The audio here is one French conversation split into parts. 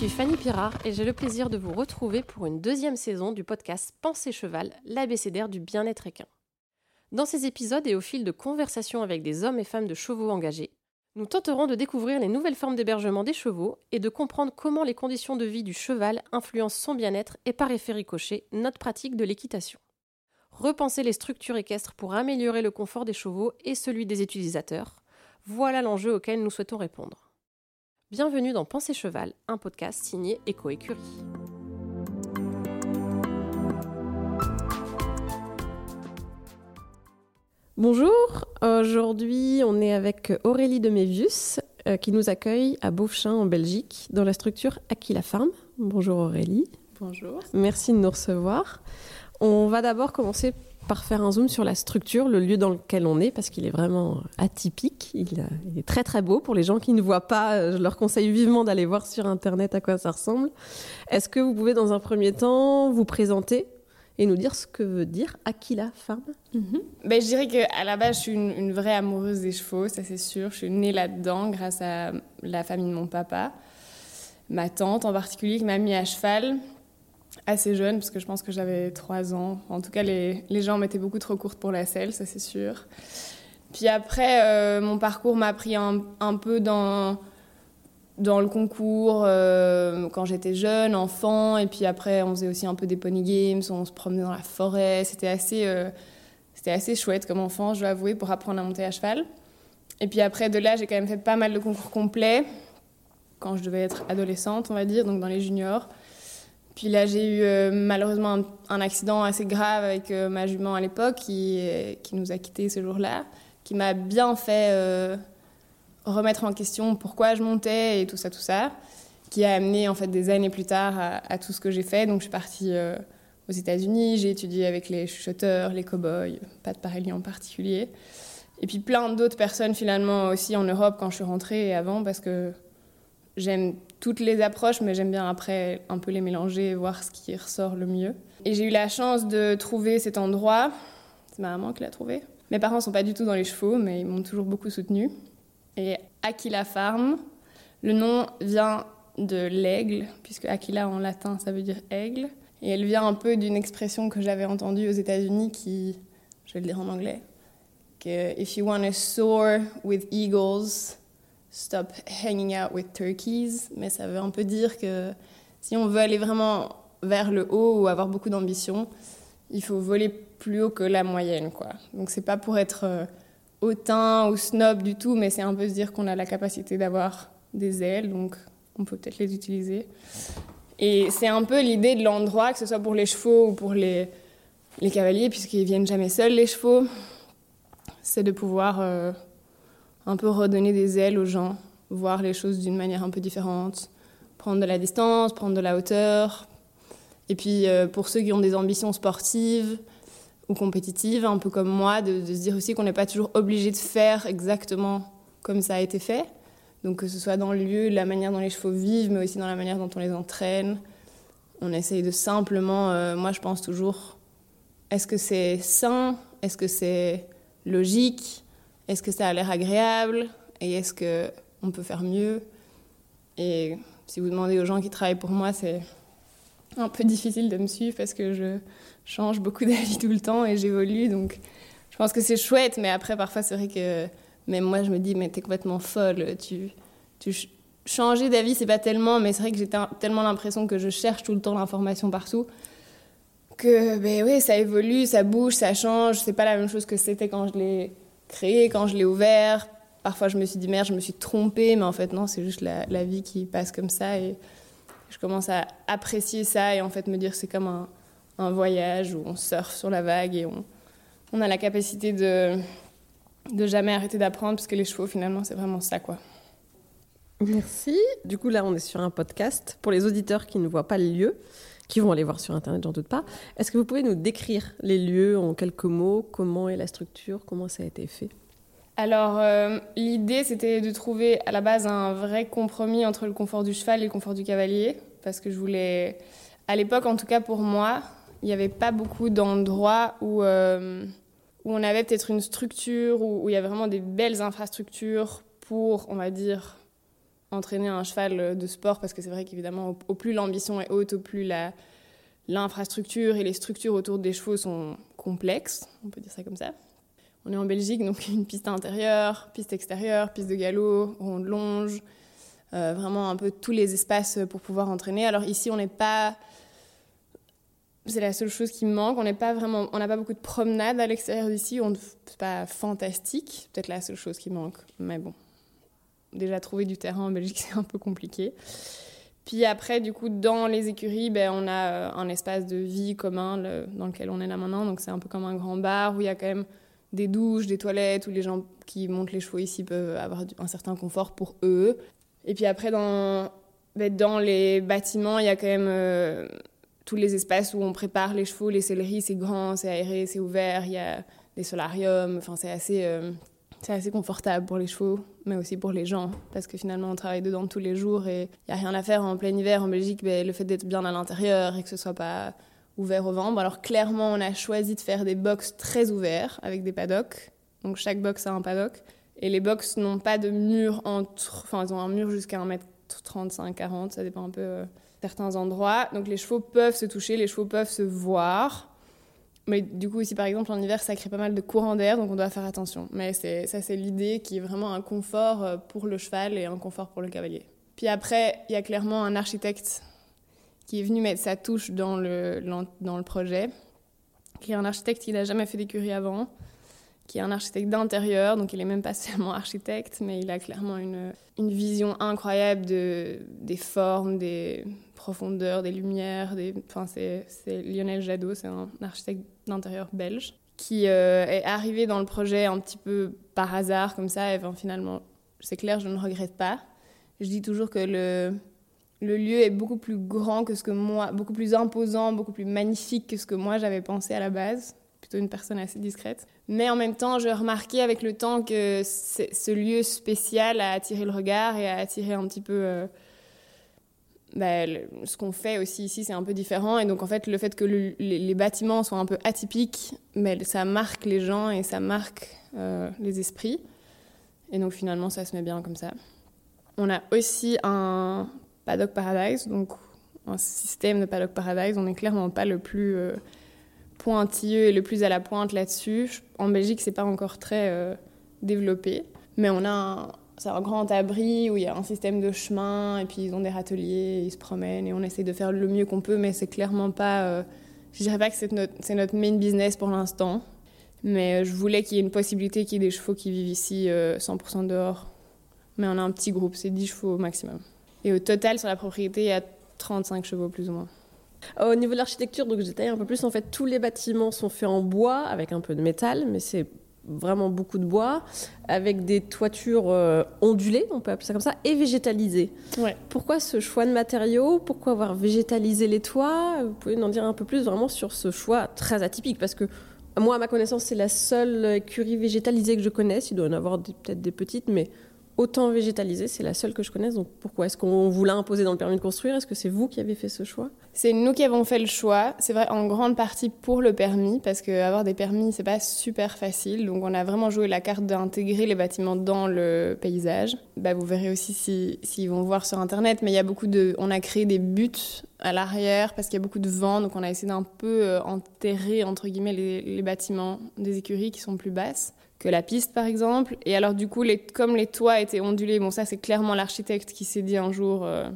Je suis Fanny Pirard et j'ai le plaisir de vous retrouver pour une deuxième saison du podcast Pensée Cheval, l'abécédaire du bien-être équin. Dans ces épisodes et au fil de conversations avec des hommes et femmes de chevaux engagés, nous tenterons de découvrir les nouvelles formes d'hébergement des chevaux et de comprendre comment les conditions de vie du cheval influencent son bien-être et par effet ricochet notre pratique de l'équitation. Repenser les structures équestres pour améliorer le confort des chevaux et celui des utilisateurs, voilà l'enjeu auquel nous souhaitons répondre. Bienvenue dans Pensée Cheval, un podcast signé Eco Écurie. Bonjour, aujourd'hui on est avec Aurélie de Mévius euh, qui nous accueille à Beaufchin en Belgique dans la structure Aquila Farm. Bonjour Aurélie. Bonjour. Merci de nous recevoir. On va d'abord commencer par faire un zoom sur la structure, le lieu dans lequel on est, parce qu'il est vraiment atypique. Il, est très très beau. Pour les gens qui ne voient pas, euh, je leur conseille vivement d'aller voir sur Internet à quoi ça ressemble. Est-ce que vous pouvez dans un premier temps vous présenter et nous dire ce que veut dire Aquila Farm? Mhm. ben, Je dirais qu'à la base, je suis une, vraie amoureuse des chevaux, ça c'est sûr. Je suis née là-dedans grâce à la famille de mon papa. Ma tante en particulier qui m'a mis à cheval assez jeune, parce que je pense que j'avais 3 ans. En tout cas, les, les jambes étaient beaucoup trop courtes pour la selle, ça c'est sûr. Puis après, euh, mon parcours m'a pris un, un, peu dans dans le concours euh, quand j'étais jeune, enfant, et puis après on faisait aussi un peu des pony games, on se promenait dans la forêt, c'était assez, euh, c'était assez chouette comme enfant, je dois avouer, pour apprendre à monter à cheval. Et puis après de là, j'ai quand même fait pas mal de concours complets, quand je devais être adolescente, on va dire, donc dans les juniors. Puis là, j'ai eu euh, malheureusement un, accident assez grave avec ma jument à l'époque qui, qui nous a quittés ce jour-là, qui m'a bien fait remettre en question pourquoi je montais et tout ça, tout ça, qui a amené en fait des années plus tard à, tout ce que j'ai fait. Donc je suis partie euh, aux États-Unis, j'ai étudié avec les chuchoteurs, les cow-boys, pas de pareil en particulier. Et puis plein d'autres personnes finalement aussi en Europe quand je suis rentrée et avant parce que j'aime toutes les approches, mais j'aime bien après un peu les mélanger et voir ce qui ressort le mieux. Et j'ai eu la chance de trouver cet endroit. C'est ma maman qui l'a trouvé. Mes parents sont pas du tout dans les chevaux, mais ils m'ont toujours beaucoup soutenue et Aquila Farm. Le nom vient de l'aigle, puisque Aquila en latin ça veut dire aigle. Et elle vient un peu d'une expression que j'avais entendue aux États-Unis qui, je vais le dire en anglais, que If you want to soar with eagles, stop hanging out with turkeys. Mais ça veut un peu dire que si on veut aller vraiment vers le haut ou avoir beaucoup d'ambition, il faut voler plus haut que la moyenne. Quoi. Donc c'est pas pour être euh, hautain ou snob du tout, mais c'est un peu se dire qu'on a la capacité d'avoir des ailes, donc on peut peut-être les utiliser. Et c'est un peu l'idée de l'endroit, que ce soit pour les chevaux ou pour les, les cavaliers, puisqu'ils viennent jamais seuls, les chevaux, c'est de pouvoir euh, un peu redonner des ailes aux gens, voir les choses d'une manière un peu différente, prendre de la distance, prendre de la hauteur. Et puis euh, pour ceux qui ont des ambitions sportives, ou compétitive, un peu comme moi, de, se dire aussi qu'on n'est pas toujours obligé de faire exactement comme ça a été fait. Donc que ce soit dans le lieu, la manière dont les chevaux vivent, mais aussi dans la manière dont on les entraîne. On essaye de simplement, euh, moi je pense toujours, est-ce que c'est sain? Est-ce que c'est logique? Est-ce que ça a l'air agréable Et est-ce qu'on peut faire mieux? Et si vous demandez aux gens qui travaillent pour moi, c'est un peu difficile de me suivre parce que je change beaucoup d'avis tout le temps et j'évolue. Donc, je pense que c'est chouette, mais après, parfois, c'est vrai que même moi, je me dis, mais t'es complètement folle. Tu, tu changer d'avis, c'est pas tellement, mais c'est vrai que j'ai tellement l'impression que je cherche tout le temps l'information partout que, ben oui, ça évolue, ça bouge, ça change. C'est pas la même chose que c'était quand je l'ai créé, quand je l'ai ouvert. Parfois, je me suis dit, merde, je me suis trompée, mais en fait, non, c'est juste la, vie qui passe comme ça. Et je commence à apprécier ça et en fait me dire c'est comme un, voyage où on surfe sur la vague et on, on a la capacité de, de jamais arrêter d'apprendre parce que les chevaux finalement c'est vraiment ça quoi. Merci. Du coup là on est sur un podcast pour les auditeurs qui ne voient pas le lieu, qui vont aller voir sur internet j'en doute pas. Est-ce que vous pouvez nous décrire les lieux en quelques mots? Comment est la structure? Comment ça a été fait? Alors, euh, l'idée, c'était de trouver à la base un vrai compromis entre le confort du cheval et le confort du cavalier, parce que je voulais, à l'époque, en tout cas pour moi, il n'y avait pas beaucoup d'endroits où, euh, où on avait peut-être une structure, où, il y avait vraiment des belles infrastructures pour, on va dire, entraîner un cheval de sport parce que c'est vrai qu'évidemment, au, plus l'ambition est haute, au plus la, l'infrastructure et les structures autour des chevaux sont complexes, on peut dire ça comme ça. On est en Belgique, donc une piste intérieure, piste extérieure, piste de galop, ronde longe, euh, vraiment un peu tous les espaces pour pouvoir entraîner. Alors ici, on n'est pas c'est la seule chose qui me manque. On n'est pas vraiment, on n'a pas beaucoup de promenades à l'extérieur d'ici. On c'est pas fantastique. Peut-être la seule chose qui manque. Mais bon, déjà trouver du terrain en Belgique c'est un peu compliqué. Puis après, du coup, dans les écuries, ben, on a euh, un espace de vie commun dans lequel on est là maintenant. Donc c'est un peu comme un grand bar où il y a quand même des douches, des toilettes, où les gens qui montent les chevaux ici peuvent avoir un certain confort pour eux. Et puis après, dans, ben, dans les bâtiments, il y a quand même euh, tous les espaces où on prépare les chevaux, les selleries, c'est grand, c'est aéré, c'est ouvert, il y a des solariums, enfin c'est assez, euh, c'est assez confortable pour les chevaux, mais aussi pour les gens, parce que finalement on travaille dedans tous les jours et il n'y a rien à faire en plein hiver en Belgique, mais le fait d'être bien à l'intérieur et que ce soit pas ouvert au vent. Alors clairement on a choisi de faire des box très ouverts avec des paddocks, donc chaque box a un paddock, et les box n'ont pas de mur entre, enfin ils ont un mur jusqu'à 1m35, 40, ça dépend un peu... Euh, certains endroits. Donc les chevaux peuvent se toucher, les chevaux peuvent se voir. Mais du coup, aussi, par exemple, en hiver, ça crée pas mal de courants d'air, donc on doit faire attention. Mais ça, c'est l'idée qui est vraiment un confort euh, pour le cheval et un confort pour le cavalier. Puis après, il y a clairement un architecte qui est venu mettre sa touche dans le, dans le projet, qui est un architecte qui n'a jamais fait d'écurie avant, qui est un architecte d'intérieur, donc il n'est même pas seulement architecte, mais il a clairement une, une vision incroyable de, des formes, des profondeurs, des lumières. Des, enfin, c'est, Lionel Jadot, c'est un architecte d'intérieur belge, qui euh, est arrivé dans le projet un petit peu par hasard, comme ça, et finalement, c'est clair, je ne regrette pas. Je dis toujours que le, le lieu est beaucoup plus grand que ce que moi, beaucoup plus imposant, beaucoup plus magnifique que ce que moi j'avais pensé à la base plutôt une personne assez discrète. Mais en même temps, je remarquais avec le temps que ce lieu spécial a attiré le regard et a attiré un petit peu... Euh, bah, ce qu'on fait aussi ici, c'est un peu différent. Et donc, en fait, le fait que les, bâtiments soient un peu atypiques, mais ça marque les gens et ça marque euh, les esprits. Et donc, finalement, ça se met bien comme ça. On a aussi un paddock paradise, donc un système de paddock paradise. On n'est clairement pas le plus... Euh, pointilleux et le plus à la pointe là-dessus. En Belgique, c'est pas encore très euh, développé, mais on a un, un grand abri où il y a un système de chemin et puis ils ont des râteliers, ils se promènent et on essaie de faire le mieux qu'on peut, mais c'est clairement pas. Euh, je dirais pas que c'est notre, c'est notre main business pour l'instant, mais euh, je voulais qu'il y ait une possibilité qu'il y ait des chevaux qui vivent ici 100% dehors. Mais on a un petit groupe, c'est 10 chevaux au maximum. Et au total, sur la propriété, il y a 35 chevaux plus ou moins. Au niveau de l'architecture, donc j'ai un peu plus. En fait, tous les bâtiments sont faits en bois avec un peu de métal, mais c'est vraiment beaucoup de bois, avec des toitures euh, ondulées, on peut appeler ça comme ça, et végétalisées. Ouais. Pourquoi ce choix de matériaux? Pourquoi avoir végétalisé les toits? Vous pouvez en dire un peu plus vraiment sur ce choix très atypique Parce que moi, à ma connaissance, c'est la seule écurie végétalisée que je connaisse. Il doit y en avoir peut-être des petites, mais autant végétalisée, c'est la seule que je connaisse. Donc pourquoi Est-ce qu'on vous l'a imposé dans le permis de construire? Est-ce que c'est vous qui avez fait ce choix? C'est nous qui avons fait le choix. C'est vrai en grande partie pour le permis, parce qu'avoir des permis, c'est pas super facile. Donc on a vraiment joué la carte d'intégrer les bâtiments dans le paysage. Bah, vous verrez aussi s'ils si, vont voir sur Internet, mais il y a beaucoup de... On a créé des buts à l'arrière parce qu'il y a beaucoup de vent, donc on a essayé d'un peu euh, enterrer, entre guillemets, les bâtiments des écuries qui sont plus basses que la piste, par exemple. Et alors, du coup, comme les toits étaient ondulés, bon, ça, c'est clairement l'architecte qui s'est dit un jour. Euh,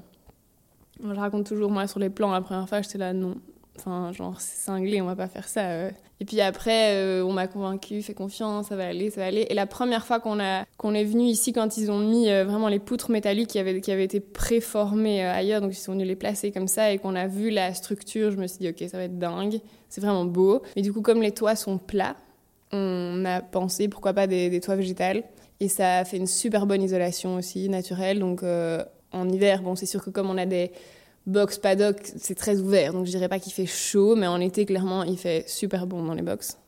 je raconte toujours, moi, sur les plans, la première fois, j'étais là, non. Enfin, genre, c'est cinglé, on va pas faire ça. Euh. Et puis après, euh, on m'a convaincu, fais confiance, ça va aller, ça va aller. Et la première fois qu'on est venu ici, quand ils ont mis vraiment les poutres métalliques qui avaient, qui avaient été préformées ailleurs, donc ils sont venus les placer comme ça, et qu'on a vu la structure, je me suis dit, ok, ça va être dingue, c'est vraiment beau. Mais du coup, comme les toits sont plats, on a pensé pourquoi pas des, toits végétales. Et ça a fait une super bonne isolation aussi, naturelle. Donc euh, en hiver, bon, c'est sûr que comme on a des box paddock, c'est très ouvert. Donc je dirais pas qu'il fait chaud, mais en été, clairement, il fait super bon dans les box.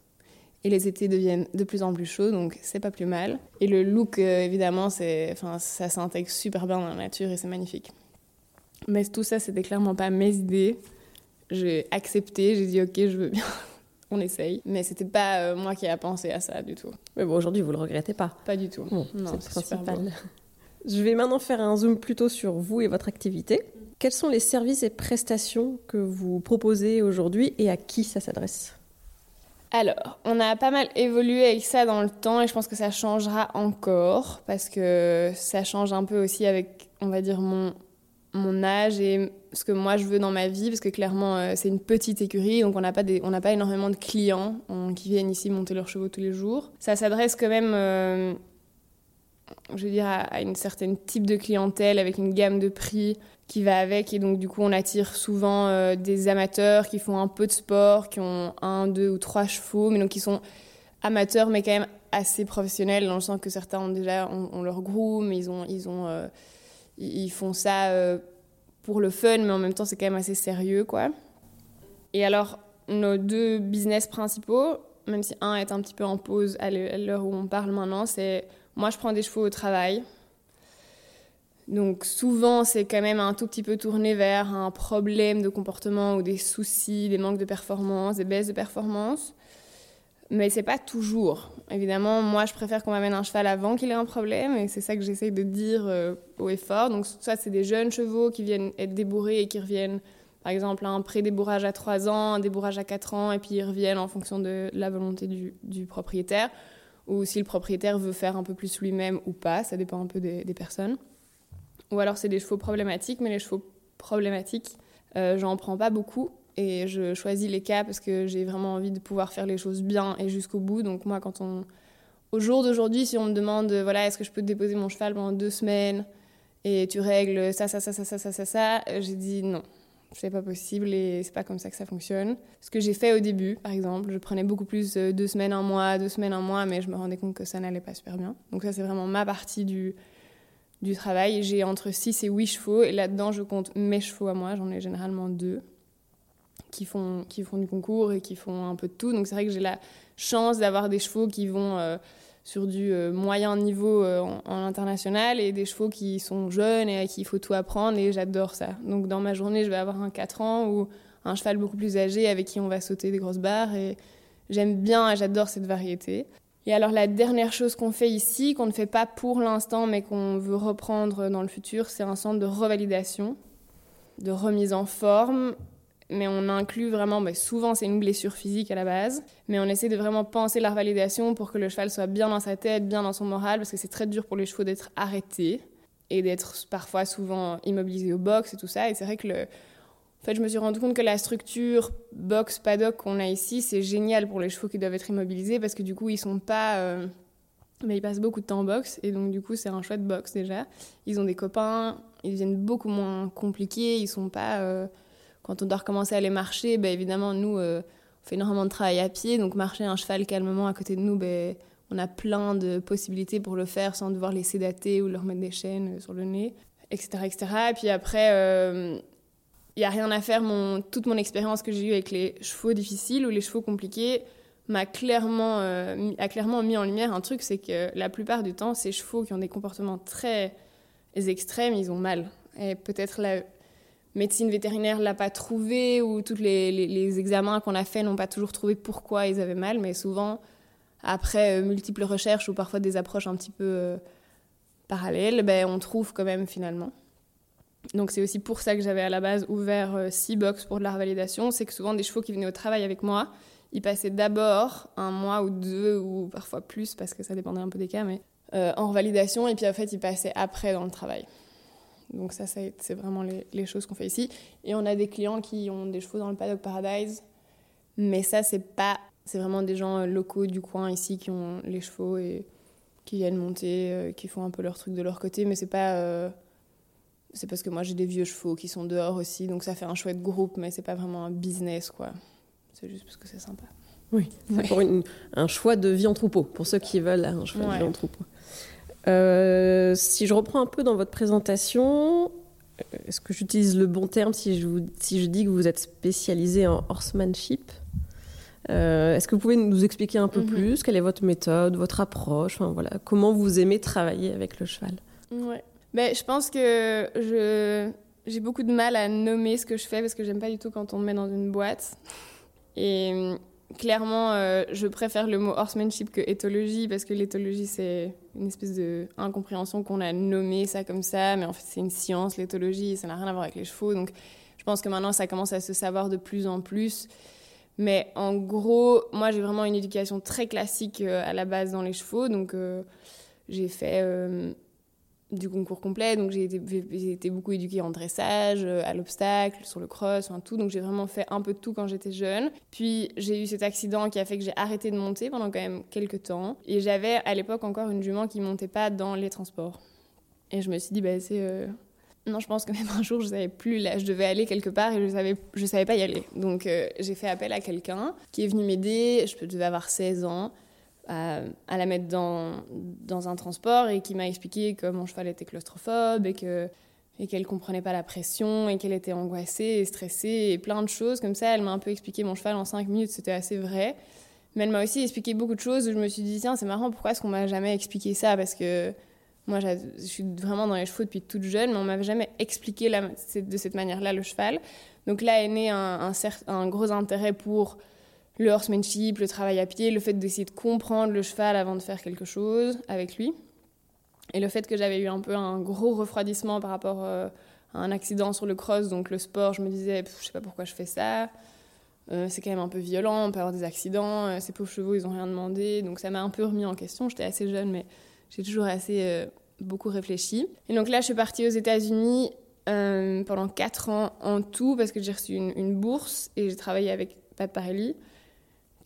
Et les étés deviennent de plus en plus chauds, donc c'est pas plus mal. Et le look, euh, évidemment, c'est, enfin, ça s'intègre super bien dans la nature et c'est magnifique. Mais tout ça, c'était clairement pas mes idées. J'ai accepté, j'ai dit ok, je veux bien on essaye. Mais c'était pas euh, moi qui ai pensé à ça du tout. Mais bon, aujourd'hui, vous le regrettez pas Pas du tout. non, c'est principal. Je vais maintenant faire un zoom plutôt sur vous et votre activité. Quels sont les services et prestations que vous proposez aujourd'hui et à qui ça s'adresse? Alors, on a pas mal évolué avec ça dans le temps et je pense que ça changera encore parce que ça change un peu aussi avec, on va dire, mon, mon âge et ce que moi je veux dans ma vie parce que clairement euh, c'est une petite écurie donc on n'a pas, pas énormément de clients qui viennent ici monter leurs chevaux tous les jours. Ça s'adresse quand même, euh, je veux dire, à, à une certaine type de clientèle avec une gamme de prix qui va avec. Et donc, du coup, on attire souvent euh, des amateurs qui font un peu de sport, qui ont un, deux ou trois chevaux, mais donc qui sont amateurs, mais quand même assez professionnels, dans le sens que certains ont déjà ont, leur groom, ils, ont, ils, ont, ils font ça euh, pour le fun, mais en même temps, c'est quand même assez sérieux, quoi. Et alors, nos deux business principaux, même si un est un petit peu en pause à l'heure où on parle maintenant, c'est moi, je prends des chevaux au travail. Donc souvent, c'est quand même un tout petit peu tourné vers un problème de comportement ou des soucis, des manques de performance, des baisses de performance. Mais c'est pas toujours. Évidemment, moi, je préfère qu'on m'amène un cheval avant qu'il ait un problème, et c'est ça que j'essaye de dire euh, haut et fort. Donc, soit c'est des jeunes chevaux qui viennent être débourrés et qui reviennent, par exemple, un pré-débourrage à 3 ans, un débourrage à 4 ans, et puis ils reviennent en fonction de la volonté du, propriétaire, ou si le propriétaire veut faire un peu plus lui-même ou pas, ça dépend un peu des personnes. Ou alors c'est des chevaux problématiques, mais les chevaux problématiques, euh, j'en prends pas beaucoup. Et je choisis les cas parce que j'ai vraiment envie de pouvoir faire les choses bien et jusqu'au bout. Donc moi, quand on... Au jour d'aujourd'hui, si on me demande, voilà, est-ce que je peux te déposer mon cheval pendant deux semaines et tu règles ça, ça, ça, ça, ça, ça, ça, ça, j'ai dit non, c'est pas possible et c'est pas comme ça que ça fonctionne. Ce que j'ai fait au début, par exemple, je prenais beaucoup plus euh, deux semaines, un mois, deux semaines, un mois, mais je me rendais compte que ça n'allait pas super bien. Donc ça, c'est vraiment ma partie du du travail. J'ai entre 6 et 8 chevaux et là-dedans, je compte mes chevaux à moi. J'en ai généralement deux qui font, qui font du concours et qui font un peu de tout. Donc c'est vrai que j'ai la chance d'avoir des chevaux qui vont euh, sur du euh, moyen niveau euh, en, international et des chevaux qui sont jeunes et à qui il faut tout apprendre et j'adore ça. Donc dans ma journée, je vais avoir un 4 ans ou un cheval beaucoup plus âgé avec qui on va sauter des grosses barres et j'aime bien j'adore cette variété. Et alors la dernière chose qu'on fait ici, qu'on ne fait pas pour l'instant, mais qu'on veut reprendre dans le futur, c'est un centre de revalidation, de remise en forme. Mais on inclut vraiment, bah, souvent c'est une blessure physique à la base, mais on essaie de vraiment penser la revalidation pour que le cheval soit bien dans sa tête, bien dans son moral, parce que c'est très dur pour les chevaux d'être arrêtés et d'être parfois souvent immobilisés au box et tout ça. Et c'est vrai que en fait, je me suis rendu compte que la structure box paddock qu'on a ici, c'est génial pour les chevaux qui doivent être immobilisés parce que du coup, ils sont pas. Euh, mais ils passent beaucoup de temps en box et donc du coup, c'est un chouette box déjà. Ils ont des copains, ils deviennent beaucoup moins compliqués. Ils sont pas. Euh, quand on doit recommencer à aller marcher, ben, évidemment, nous, euh, on fait énormément de travail à pied. Donc, marcher un cheval calmement à côté de nous, ben, on a plein de possibilités pour le faire sans devoir les sédater ou leur mettre des chaînes sur le nez, etc. etc. Et puis après il n'y a rien à faire. Toute mon expérience que j'ai eue avec les chevaux difficiles ou les chevaux compliqués m'a clairement, euh, a clairement mis en lumière un truc, c'est que la plupart du temps, ces chevaux qui ont des comportements très extrêmes, ils ont mal. Et peut-être la médecine vétérinaire l'a pas trouvé ou tous les, examens qu'on a faits n'ont pas toujours trouvé pourquoi ils avaient mal, mais souvent, après euh, multiples recherches ou parfois des approches un petit peu euh, parallèles, ben, on trouve quand même finalement. Donc c'est aussi pour ça que j'avais à la base ouvert euh, six box pour de la revalidation. C'est que souvent des chevaux qui venaient au travail avec moi, ils passaient d'abord un mois ou deux ou parfois plus parce que ça dépendait un peu des cas, mais en revalidation et puis en fait ils passaient après dans le travail. Donc ça, c'est vraiment les, choses qu'on fait ici. Et on a des clients qui ont des chevaux dans le paddock Paradise, mais ça c'est pas, c'est vraiment des gens euh, locaux du coin ici qui ont les chevaux et qui viennent monter, qui font un peu leur truc de leur côté, mais c'est pas c'est parce que moi j'ai des vieux chevaux qui sont dehors aussi, donc ça fait un chouette groupe, mais c'est pas vraiment un business quoi. C'est juste parce que c'est sympa. Oui, c'est pour un choix de vie en troupeau, pour ceux qui veulent un choix de vie en troupeau. Euh, si je reprends un peu dans votre présentation, euh, est-ce que j'utilise le bon terme si je, vous, si je dis que vous êtes spécialisé en horsemanship euh, Est-ce que vous pouvez nous expliquer un peu mhm. plus quelle est votre méthode, votre approche, enfin, voilà, comment vous aimez travailler avec le cheval? Ouais. Mais je pense que je, j'ai beaucoup de mal à nommer ce que je fais parce que j'aime pas du tout quand on me met dans une boîte. Et clairement, euh, je préfère le mot horsemanship que éthologie parce que l'éthologie, c'est une espèce de incompréhension qu'on a nommé ça comme ça, mais en fait, c'est une science, l'éthologie, ça n'a rien à voir avec les chevaux. Donc, je pense que maintenant, ça commence à se savoir de plus en plus. Mais en gros, moi, j'ai vraiment une éducation très classique euh, à la base dans les chevaux. Donc, euh, j'ai fait du concours complet. Donc j'ai été, été, beaucoup éduquée en dressage, euh, à l'obstacle, sur le cross, enfin, tout. Donc j'ai vraiment fait un peu de tout quand j'étais jeune. Puis j'ai eu cet accident qui a fait que j'ai arrêté de monter pendant quand même quelques temps. Et j'avais à l'époque encore une jument qui montait pas dans les transports. Et je me suis dit, bah, c'est. Euh, non, je pense que même un jour, je savais plus là, je devais aller quelque part et je savais, je savais pas y aller. Donc euh, j'ai fait appel à quelqu'un qui est venu m'aider. Je devais avoir 16 ans à, la mettre dans, dans un transport et qui m'a expliqué que mon cheval était claustrophobe et que et qu'elle comprenait pas la pression et qu'elle était angoissée et stressée et plein de choses comme ça. Elle m'a un peu expliqué mon cheval en cinq minutes, c'était assez vrai. Mais elle m'a aussi expliqué beaucoup de choses où je me suis dit, tiens, c'est marrant, pourquoi est-ce qu'on m'a jamais expliqué ça? Parce que moi, je suis vraiment dans les chevaux depuis toute jeune, mais on m'avait jamais expliqué de cette manière-là le cheval. Donc là est né un, un gros intérêt pour le horsemanship, le travail à pied, le fait d'essayer de comprendre le cheval avant de faire quelque chose avec lui. Et le fait que j'avais eu un peu un gros refroidissement par rapport euh, à un accident sur le cross, donc le sport, je me disais, je sais pas pourquoi je fais ça. Euh, c'est quand même un peu violent, on peut avoir des accidents, euh, ces pauvres chevaux, ils ont rien demandé. Donc ça m'a un peu remis en question. J'étais assez jeune, mais j'ai toujours assez beaucoup réfléchi. Et donc là, je suis partie aux États-Unis pendant 4 ans en tout, parce que j'ai reçu une, une bourse et j'ai travaillé avec Pat Parelli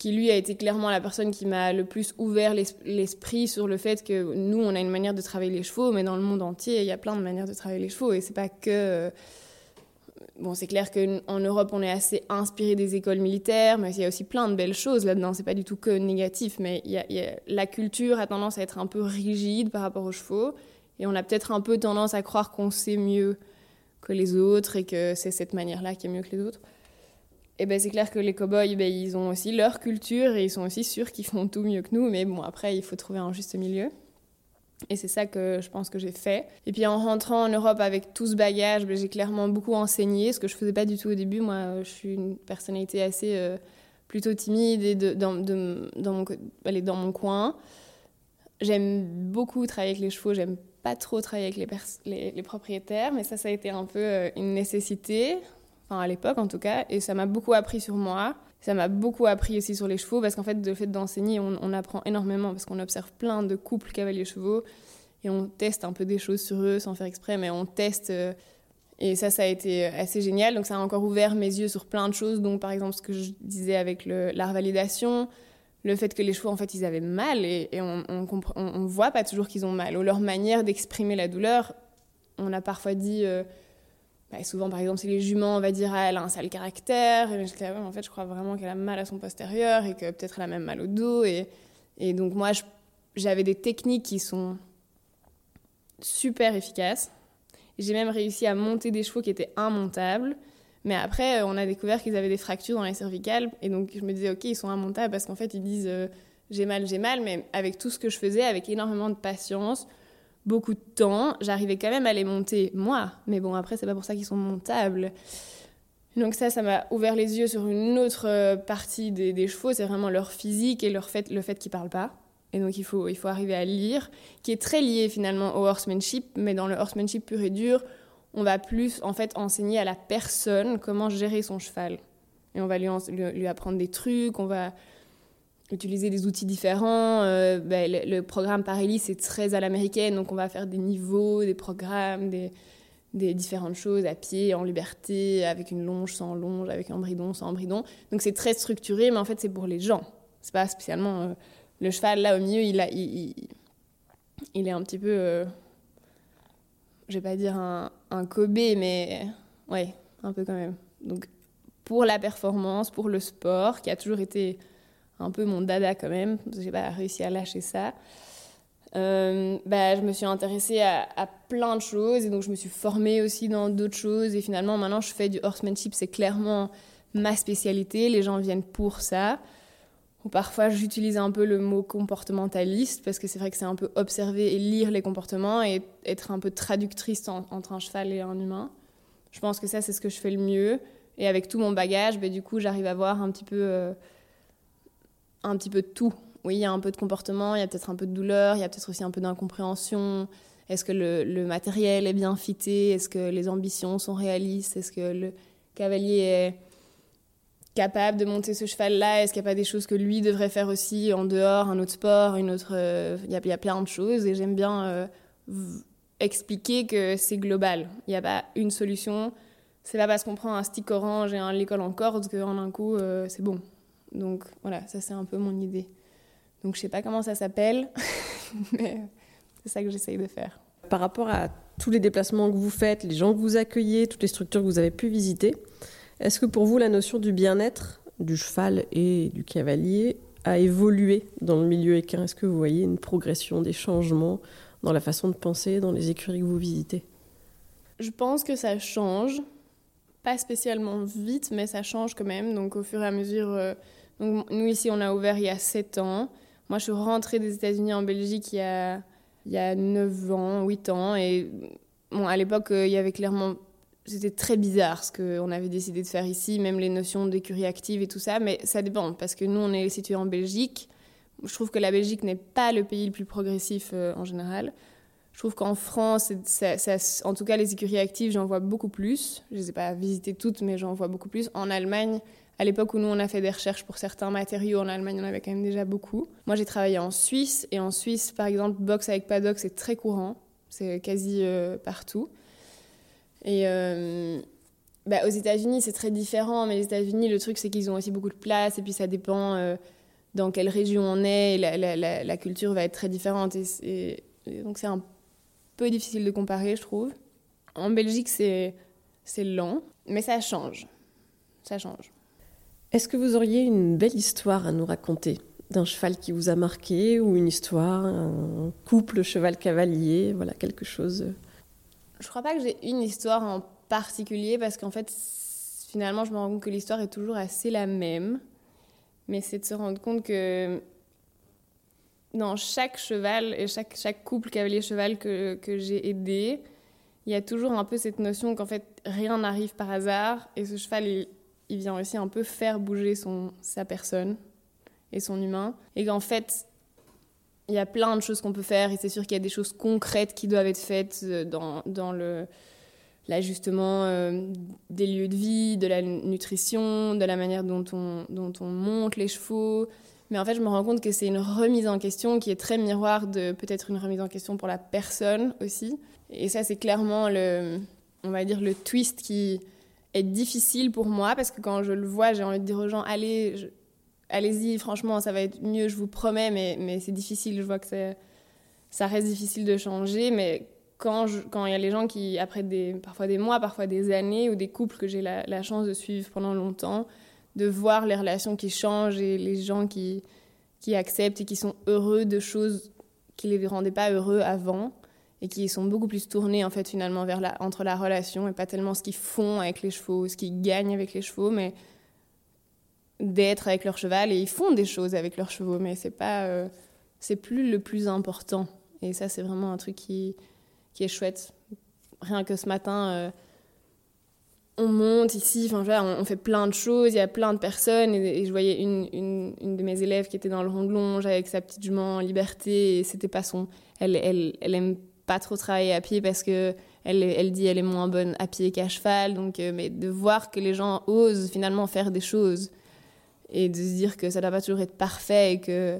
qui lui a été clairement la personne qui m'a le plus ouvert l'esprit sur le fait que nous, on a une manière de travailler les chevaux, mais dans le monde entier, il y a plein de manières de travailler les chevaux. Et c'est pas que. Euh, bon, c'est clair qu'en Europe, on est assez inspiré des écoles militaires, mais il y a aussi plein de belles choses là-dedans. C'est pas du tout que négatif, mais y a, la culture a tendance à être un peu rigide par rapport aux chevaux. Et on a peut-être un peu tendance à croire qu'on sait mieux que les autres et que c'est cette manière-là qui est mieux que les autres. Et ben c'est clair que les cow-boys, ben, ils ont aussi leur culture et ils sont aussi sûrs qu'ils font tout mieux que nous. Mais bon, après, il faut trouver un juste milieu. Et c'est ça que je pense que j'ai fait. Et puis en rentrant en Europe avec tout ce bagage, ben, j'ai clairement beaucoup enseigné, ce que je faisais pas du tout au début. Moi, je suis une personnalité assez euh, plutôt timide et dans, mon, aller dans mon coin. J'aime beaucoup travailler avec les chevaux, j'aime pas trop travailler avec les, propriétaires, mais ça, ça a été un peu euh, une nécessité à l'époque en tout cas, et ça m'a beaucoup appris sur moi. Ça m'a beaucoup appris aussi sur les chevaux, parce qu'en fait, le fait d'enseigner, on, apprend énormément, parce qu'on observe plein de couples cavaliers-chevaux, et on teste un peu des choses sur eux sans faire exprès, mais on teste. Euh, et ça, ça a été assez génial. Donc ça a encore ouvert mes yeux sur plein de choses, donc par exemple ce que je disais avec la revalidation, le fait que les chevaux, en fait, ils avaient mal, et, on, on, on, voit pas toujours qu'ils ont mal, ou leur manière d'exprimer la douleur. On a parfois dit... Euh, bah, souvent, par exemple, c'est les juments, on va dire, elle a un sale caractère. Et je en fait, je crois vraiment qu'elle a mal à son postérieur et que peut-être elle a même mal au dos. Et, donc, moi, j'avais des techniques qui sont super efficaces. J'ai même réussi à monter des chevaux qui étaient immontables. Mais après, on a découvert qu'ils avaient des fractures dans les cervicales. Et donc, je me disais, OK, ils sont immontables parce qu'en fait, ils disent, euh, j'ai mal, j'ai mal. Mais avec tout ce que je faisais, avec énormément de patience, beaucoup de temps. J'arrivais quand même à les monter moi, mais bon après c'est pas pour ça qu'ils sont montables. Donc ça, ça m'a ouvert les yeux sur une autre euh, partie des, chevaux, c'est vraiment leur physique et leur fait, le fait qu'ils parlent pas. Et donc il faut, il faut arriver à lire, qui est très lié finalement au horsemanship, mais dans le horsemanship pur et dur, on va plus en fait enseigner à la personne comment gérer son cheval. Et on va lui, lui apprendre des trucs, on va utiliser des outils différents. Euh, ben, le, programme Parelli, c'est très à l'américaine, donc on va faire des niveaux, des programmes, des, des, différentes choses à pied, en liberté, avec une longe, sans longe, avec un bridon, sans bridon. Donc c'est très structuré, mais en fait c'est pour les gens. C'est pas spécialement... Euh, le cheval, là, au milieu, il, a, il, il, est un petit peu... Euh, je vais pas dire un, un Kobe, mais ouais, un peu quand même. Donc pour la performance, pour le sport, qui a toujours été un peu mon dada quand même, j'ai pas réussi à lâcher ça. Euh, bah, je me suis intéressée à, plein de choses et donc je me suis formée aussi dans d'autres choses et finalement maintenant je fais du horsemanship, c'est clairement ma spécialité, les gens viennent pour ça. Ou parfois j'utilise un peu le mot comportementaliste parce que c'est vrai que c'est un peu observer et lire les comportements et être un peu traductrice entre un cheval et un humain. Je pense que ça c'est ce que je fais le mieux et avec tout mon bagage, bah, du coup j'arrive à voir un petit peu... Euh, un petit peu de tout. Oui, il y a un peu de comportement, il y a peut-être un peu de douleur, il y a peut-être aussi un peu d'incompréhension. Est-ce que le, matériel est bien fité? Est-ce que les ambitions sont réalistes? Est-ce que le cavalier est capable de monter ce cheval-là? Est-ce qu'il n'y a pas des choses que lui devrait faire aussi en dehors, un autre sport, une autre... Euh, il y, a, y, a plein de choses et j'aime bien euh, expliquer que c'est global. Il n'y a pas une solution. C'est pas parce qu'on prend un stick orange et un l'école en corde qu'en un coup, euh, c'est bon. Donc voilà, ça c'est un peu mon idée. Donc je sais pas comment ça s'appelle, mais c'est ça que j'essaye de faire. Par rapport à tous les déplacements que vous faites, les gens que vous accueillez, toutes les structures que vous avez pu visiter, est-ce que pour vous la notion du bien-être du cheval et du cavalier a évolué dans le milieu équin? Est-ce que vous voyez une progression, des changements dans la façon de penser dans les écuries que vous visitez? Je pense que ça change, pas spécialement vite, mais ça change quand même. Donc au fur et à mesure, euh, nous ici on a ouvert il y a 7 ans. Moi je suis rentrée des États-Unis en Belgique il y a, il y a 9 ans, 8 ans. Et à l'époque, euh, il y avait clairement c'était très bizarre ce qu'on avait décidé de faire ici, même les notions d'écurie active et tout ça, mais ça dépend, parce que nous, on est situé en Belgique, je trouve que la Belgique n'est pas le pays le plus progressif euh, en général. Je trouve qu'en France, en tout cas, les écuries actives, j'en vois beaucoup plus. Je ne les ai pas visitées toutes, mais j'en vois beaucoup plus. En Allemagne, à l'époque où nous, on a fait des recherches pour certains matériaux, en Allemagne, on avait quand même déjà beaucoup. Moi, j'ai travaillé en Suisse, et en Suisse, par exemple, box avec paddock, c'est très courant. C'est quasi euh, partout. Et euh, bah, aux États-Unis, c'est très différent, mais les États-Unis, le truc, c'est qu'ils ont aussi beaucoup de place, et puis ça dépend dans quelle région on est, la, la, culture va être très différente. Et, donc c'est un peu difficile de comparer, je trouve. En Belgique, c'est lent, mais ça change. Ça change. Est-ce que vous auriez une belle histoire à nous raconter d'un cheval qui vous a marqué ou une histoire, un couple cheval-cavalier, voilà quelque chose? Je crois pas que j'ai une histoire en particulier parce qu'en fait, finalement, je me rends compte que l'histoire est toujours assez la même. Mais c'est de se rendre compte que dans chaque cheval et chaque, couple cavalier-cheval que, que j'ai aidé, il y a toujours un peu cette notion qu'en fait rien n'arrive par hasard et ce cheval il, il, vient aussi un peu faire bouger son, sa personne et son humain et qu'en fait il y a plein de choses qu'on peut faire et c'est sûr qu'il y a des choses concrètes qui doivent être faites euh, dans, dans le l'ajustement euh, des lieux de vie, de la nutrition, de la manière dont on, dont on monte les chevaux. Mais en fait, je me rends compte que c'est une remise en question qui est très miroir de peut-être une remise en question pour la personne aussi. Et ça, c'est clairement le, on va dire, le twist qui est difficile pour moi parce que quand je le vois, j'ai envie de dire aux gens, allez, allez-y, franchement, ça va être mieux, je vous promets, mais, mais c'est difficile. Je vois que ça reste difficile de changer, mais quand il y a les gens qui, après des, parfois des mois, parfois des années, ou des couples que j'ai la, chance de suivre pendant longtemps, de voir les relations qui changent et les gens qui, qui acceptent et qui sont heureux de choses qui ne les rendaient pas heureux avant et qui sont beaucoup plus tournés en fait finalement vers la, entre la relation et pas tellement ce qu'ils font avec les chevaux, ce qu'ils gagnent avec les chevaux, mais d'être avec leur cheval et ils font des choses avec leurs chevaux, mais c'est pas, euh, c'est plus le plus important. Et ça c'est vraiment un truc qui, qui est chouette. Rien que ce matin, euh, on monte ici, enfin, on, fait plein de choses, il y a plein de personnes, et, je voyais une, une, une, de mes élèves qui était dans le rond de longe avec sa petite jument en liberté, et c'était pas son... Elle, elle, elle aime pas trop travailler à pied parce que elle, elle dit elle est moins bonne à pied qu'à cheval, donc, euh, mais de voir que les gens osent finalement faire des choses, et de se dire que ça doit pas toujours être parfait, et que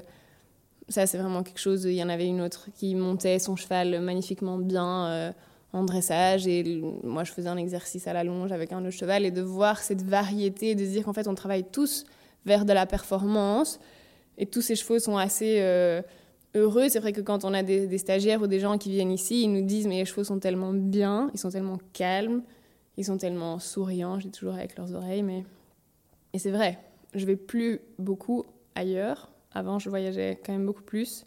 ça, c'est vraiment quelque chose. Il y en avait une autre qui montait son cheval magnifiquement bien euh, en dressage. Et moi, je faisais un exercice à la longe avec un autre cheval. Et de voir cette variété, de se dire qu'en fait, on travaille tous vers de la performance. Et tous ces chevaux sont assez euh, heureux. C'est vrai que quand on a des, stagiaires ou des gens qui viennent ici, ils nous disent Mais les chevaux sont tellement bien, ils sont tellement calmes, ils sont tellement souriants. Dis toujours avec leurs oreilles. mais Et c'est vrai, je vais plus beaucoup ailleurs avant, je voyageais quand même beaucoup plus.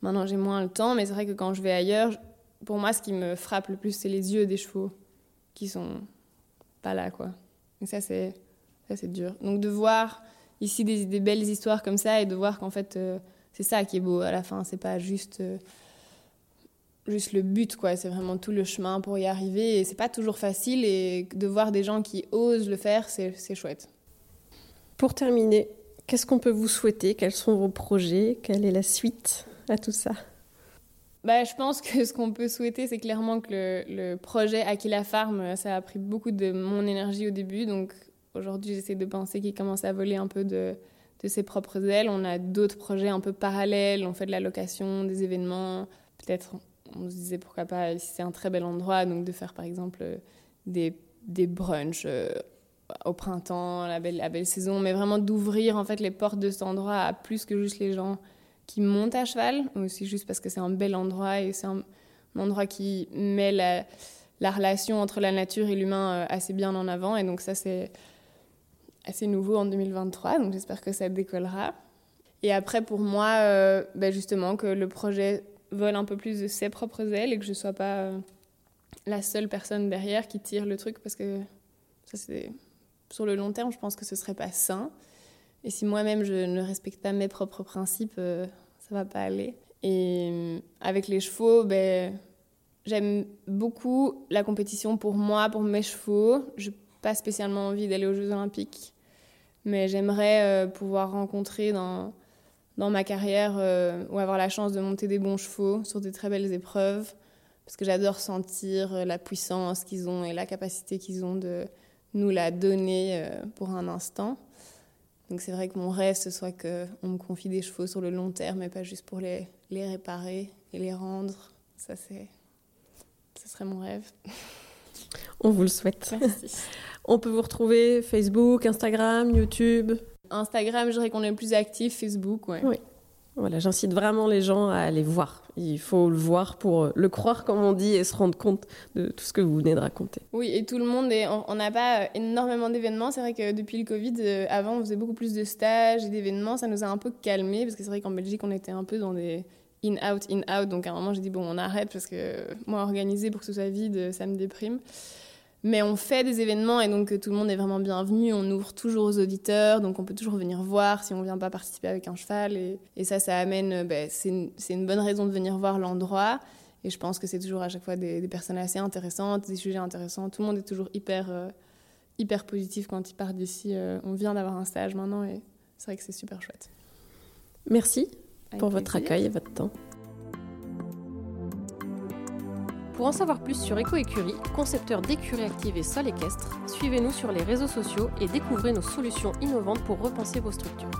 Maintenant, j'ai moins le temps, mais c'est vrai que quand je vais ailleurs, pour moi, ce qui me frappe le plus, c'est les yeux des chevaux qui sont pas là, quoi. Et ça, c'est ça, c'est dur. Donc de voir ici des, des, belles histoires comme ça et de voir qu'en fait, euh, c'est ça qui est beau à la fin. C'est pas juste euh, juste le but, quoi. C'est vraiment tout le chemin pour y arriver. Et c'est pas toujours facile. Et de voir des gens qui osent le faire, c'est chouette. Pour terminer, Qu'est-ce qu'on peut vous souhaiter? Quels sont vos projets? Quelle est la suite à tout ça? Bah, je pense que ce qu'on peut souhaiter, c'est clairement que le, le projet Aquila Farm, ça a pris beaucoup de mon énergie au début. Donc aujourd'hui, j'essaie de penser qu'il commence à voler un peu de, de ses propres ailes. On a d'autres projets un peu parallèles. On fait de la location, des événements. Peut-être, on se disait pourquoi pas, si c'est un très bel endroit, donc de faire par exemple des, des brunchs euh, au printemps, la belle, la belle saison, mais vraiment d'ouvrir en fait les portes de cet endroit à plus que juste les gens qui montent à cheval, aussi juste parce que c'est un bel endroit et c'est un, endroit qui met la, la, relation entre la nature et l'humain euh, assez bien en avant. Et donc ça, c'est assez nouveau en 2023, donc j'espère que ça décollera. Et après, pour moi, euh, ben justement, que le projet vole un peu plus de ses propres ailes et que je ne sois pas euh, la seule personne derrière qui tire le truc, parce que ça, c'est sur le long terme, je pense que ce serait pas sain. Et si moi-même je ne respecte pas mes propres principes, euh, ça va pas aller. Et euh, avec les chevaux, ben, j'aime beaucoup la compétition pour moi, pour mes chevaux. Pas spécialement envie d'aller aux Jeux Olympiques, mais j'aimerais euh, pouvoir rencontrer dans, dans ma carrière ou avoir la chance de monter des bons chevaux sur des très belles épreuves, parce que j'adore sentir la puissance qu'ils ont et la capacité qu'ils ont de nous la donner pour un instant. Donc c'est vrai que mon rêve, ce soit qu'on me confie des chevaux sur le long terme et pas juste pour les, les réparer et les rendre. Ça, c'est... Ce serait mon rêve. On vous le souhaite. Merci. On peut vous retrouver Facebook, Instagram, YouTube Instagram, je dirais qu'on est le plus actif, Facebook, ouais. Oui. Voilà, j'incite vraiment les gens à aller voir. Il faut le voir pour le croire, comme on dit, et se rendre compte de tout ce que vous venez de raconter. Oui, et tout le monde, est, on n'a pas énormément d'événements. C'est vrai que depuis le Covid, euh, avant, on faisait beaucoup plus de stages et d'événements. Ça nous a un peu calmé, parce que c'est vrai qu'en Belgique, on était un peu dans des in-out, in-out. Donc à un moment, j'ai dit, bon, on arrête, parce que moi, organiser pour que ce soit vide, ça me déprime. Mais on fait des événements et donc tout le monde est vraiment bienvenu. On ouvre toujours aux auditeurs, donc on peut toujours venir voir si on vient pas participer avec un cheval. Et, et ça, ça amène, ben, c'est une, une, bonne raison de venir voir l'endroit. Et je pense que c'est toujours à chaque fois des, des, personnes assez intéressantes, des sujets intéressants. Tout le monde est toujours hyper, euh, hyper positif quand il part d'ici. Euh, on vient d'avoir un stage maintenant et c'est vrai que c'est super chouette. Merci avec pour plaisir. votre accueil et votre temps. Pour en savoir plus sur EcoÉcurie, concepteur d'écuries actives et sol équestre, suivez-nous sur les réseaux sociaux et découvrez nos solutions innovantes pour repenser vos structures.